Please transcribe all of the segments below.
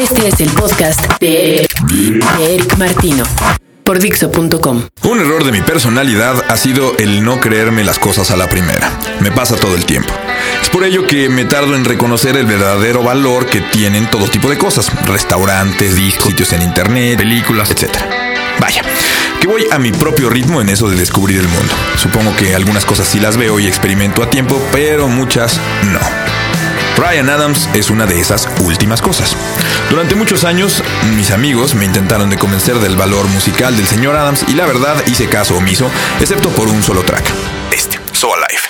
Este es el podcast de Eric Martino por Dixo.com. Un error de mi personalidad ha sido el no creerme las cosas a la primera. Me pasa todo el tiempo. Es por ello que me tardo en reconocer el verdadero valor que tienen todo tipo de cosas. Restaurantes, discos, sitios en internet, películas, etc. Vaya, que voy a mi propio ritmo en eso de descubrir el mundo. Supongo que algunas cosas sí las veo y experimento a tiempo, pero muchas no. Ryan Adams es una de esas últimas cosas. Durante muchos años, mis amigos me intentaron de convencer del valor musical del señor Adams y la verdad hice caso omiso, excepto por un solo track, este, So Alive.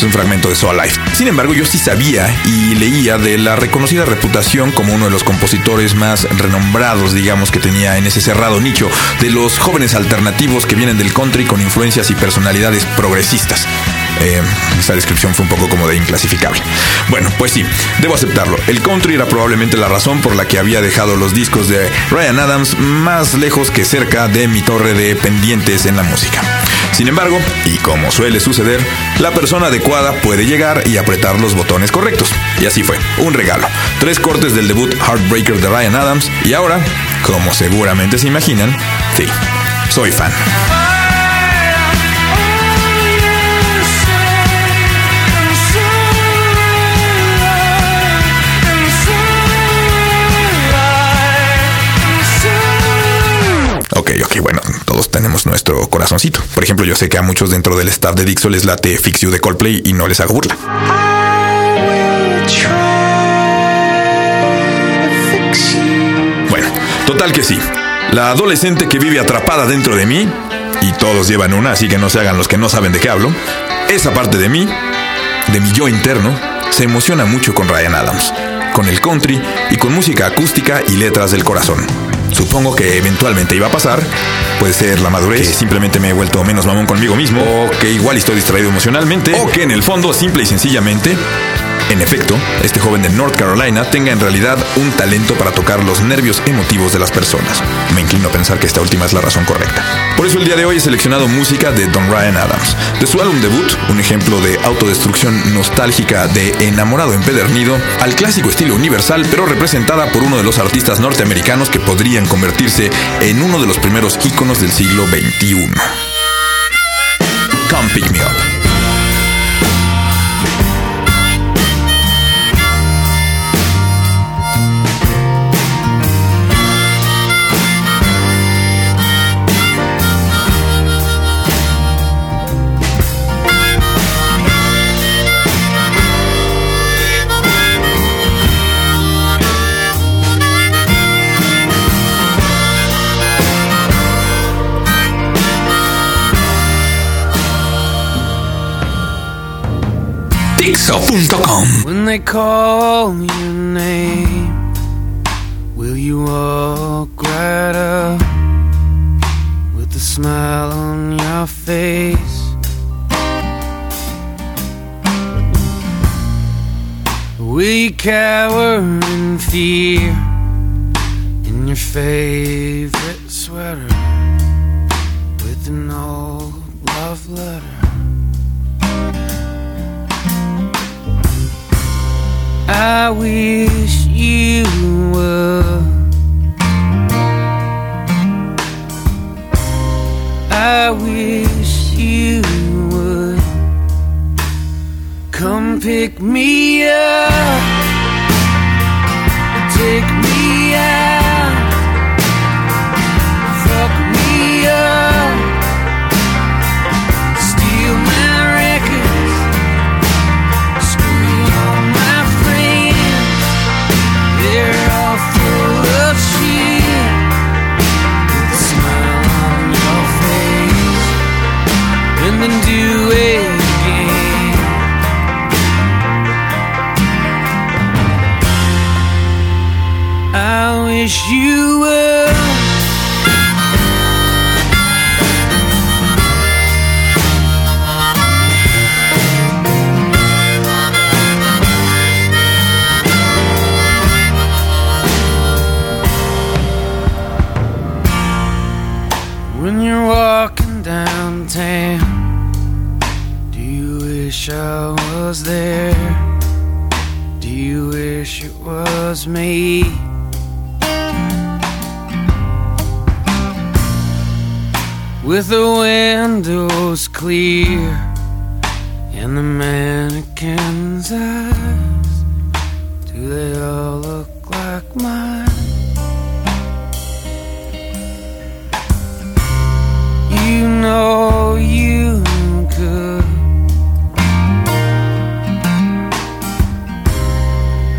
Es un fragmento de So Alive. Sin embargo, yo sí sabía y leía de la reconocida reputación como uno de los compositores más renombrados, digamos, que tenía en ese cerrado nicho de los jóvenes alternativos que vienen del country con influencias y personalidades progresistas. Eh, esa descripción fue un poco como de inclasificable. Bueno, pues sí, debo aceptarlo. El country era probablemente la razón por la que había dejado los discos de Ryan Adams más lejos que cerca de mi torre de pendientes en la música. Sin embargo, y como suele suceder, la persona adecuada puede llegar y apretar los botones correctos. Y así fue, un regalo. Tres cortes del debut Heartbreaker de Ryan Adams y ahora, como seguramente se imaginan, sí, soy fan. Ok, ok, bueno, todos tenemos nuestro corazoncito. Por ejemplo, yo sé que a muchos dentro del staff de Dixo les late Fix You de Coldplay y no les hago burla. Bueno, total que sí. La adolescente que vive atrapada dentro de mí, y todos llevan una, así que no se hagan los que no saben de qué hablo, esa parte de mí, de mi yo interno, se emociona mucho con Ryan Adams, con el country y con música acústica y letras del corazón. Supongo que eventualmente iba a pasar. Puede ser la madurez, que simplemente me he vuelto menos mamón conmigo mismo, o que igual estoy distraído emocionalmente, o que en el fondo, simple y sencillamente, en efecto, este joven de North Carolina tenga en realidad un talento para tocar los nervios emotivos de las personas. Me inclino a pensar que esta última es la razón correcta. Por eso el día de hoy he seleccionado música de Don Ryan Adams. De su álbum debut, un ejemplo de autodestrucción nostálgica de enamorado empedernido, al clásico estilo universal, pero representada por uno de los artistas norteamericanos que podrían convertirse en uno de los primeros íconos del siglo XXI. Come Pick Me Up. When they call your name, will you walk right up with a smile on your face? Will you cower in fear in your favorite sweater with an old love letter? I wish you would. I wish you would come pick me up, take miss you With the windows clear and the mannequin's eyes, do they all look like mine? You know you could.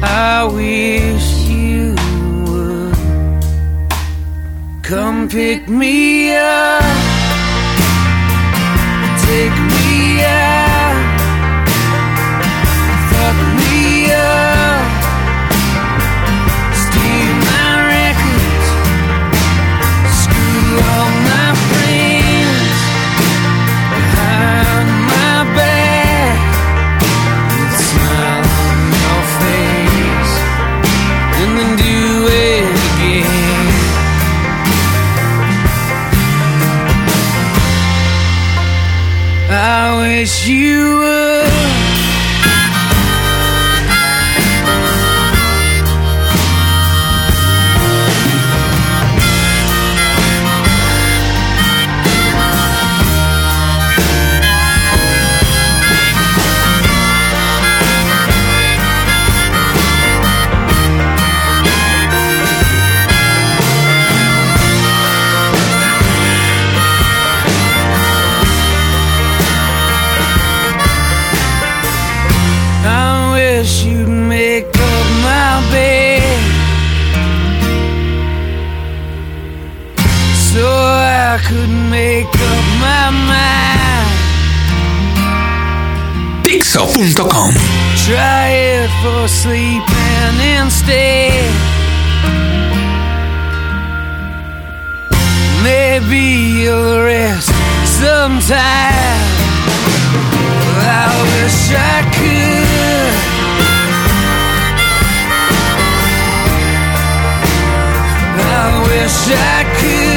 I wish you would come pick me up, take me out, You were I could make up my mind. Dixo.com. Try it for sleeping instead. Maybe you'll rest sometime. I wish I could. I wish I could.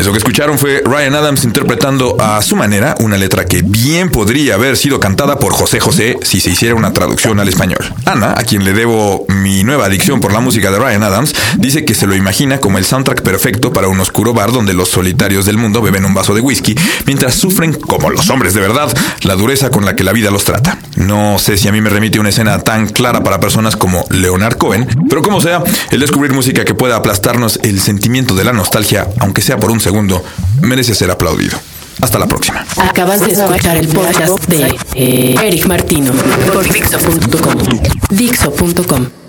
Eso que escucharon fue Ryan Adams interpretando a su manera una letra que bien podría haber sido cantada por José José si se hiciera una traducción al español. Ana, a quien le debo mi nueva adicción por la música de Ryan Adams, dice que se lo imagina como el soundtrack perfecto para un oscuro bar donde los solitarios del mundo beben un vaso de whisky mientras sufren, como los hombres de verdad, la dureza con la que la vida los trata. No sé si a mí me remite una escena tan clara para personas como Leonard Cohen, pero como sea, el descubrir música que pueda aplastarnos el sentimiento de la nostalgia, aunque sea por un segundo, merece ser aplaudido. Hasta la próxima. Acabas de escuchar el podcast de eh, Eric Martino por Dixo.com. Dixo.com.